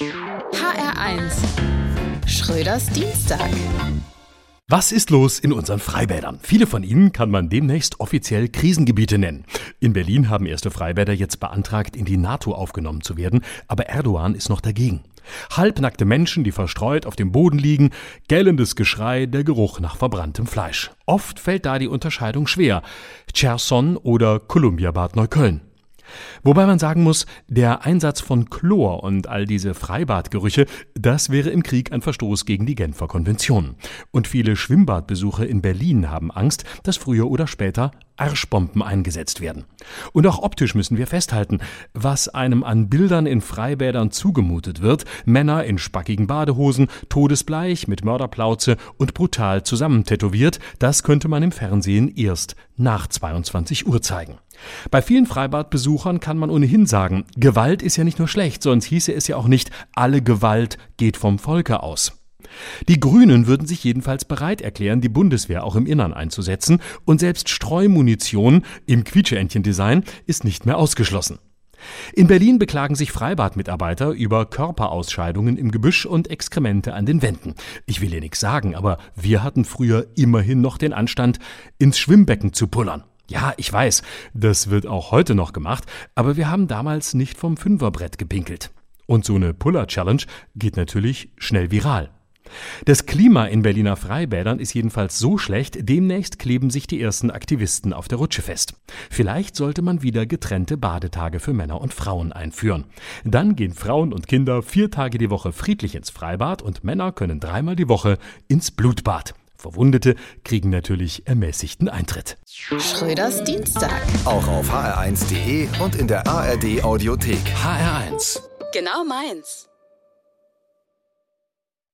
HR1 Schröders Dienstag. Was ist los in unseren Freibädern? Viele von ihnen kann man demnächst offiziell Krisengebiete nennen. In Berlin haben erste Freibäder jetzt beantragt, in die NATO aufgenommen zu werden, aber Erdogan ist noch dagegen. Halbnackte Menschen, die verstreut auf dem Boden liegen, gellendes Geschrei, der Geruch nach verbranntem Fleisch. Oft fällt da die Unterscheidung schwer. Cherson oder Kolumbiabad Neukölln. Wobei man sagen muss, der Einsatz von Chlor und all diese Freibadgerüche, das wäre im Krieg ein Verstoß gegen die Genfer Konvention. Und viele Schwimmbadbesucher in Berlin haben Angst, dass früher oder später Arschbomben eingesetzt werden. Und auch optisch müssen wir festhalten, was einem an Bildern in Freibädern zugemutet wird, Männer in spackigen Badehosen, todesbleich mit Mörderplauze und brutal zusammentätowiert, das könnte man im Fernsehen erst nach 22 Uhr zeigen. Bei vielen Freibadbesuchern kann man ohnehin sagen, Gewalt ist ja nicht nur schlecht, sonst hieße es ja auch nicht, alle Gewalt geht vom Volke aus. Die Grünen würden sich jedenfalls bereit erklären, die Bundeswehr auch im Innern einzusetzen, und selbst Streumunition im Quietscheentchen-Design ist nicht mehr ausgeschlossen. In Berlin beklagen sich Freibadmitarbeiter über Körperausscheidungen im Gebüsch und Exkremente an den Wänden. Ich will hier nichts sagen, aber wir hatten früher immerhin noch den Anstand, ins Schwimmbecken zu pullern. Ja, ich weiß, das wird auch heute noch gemacht, aber wir haben damals nicht vom Fünferbrett gepinkelt. Und so eine Puller-Challenge geht natürlich schnell viral. Das Klima in Berliner Freibädern ist jedenfalls so schlecht, demnächst kleben sich die ersten Aktivisten auf der Rutsche fest. Vielleicht sollte man wieder getrennte Badetage für Männer und Frauen einführen. Dann gehen Frauen und Kinder vier Tage die Woche friedlich ins Freibad und Männer können dreimal die Woche ins Blutbad. Verwundete kriegen natürlich ermäßigten Eintritt. Schröders Dienstag. Auch auf hr1.de und in der ARD Audiothek. HR1. Genau meins.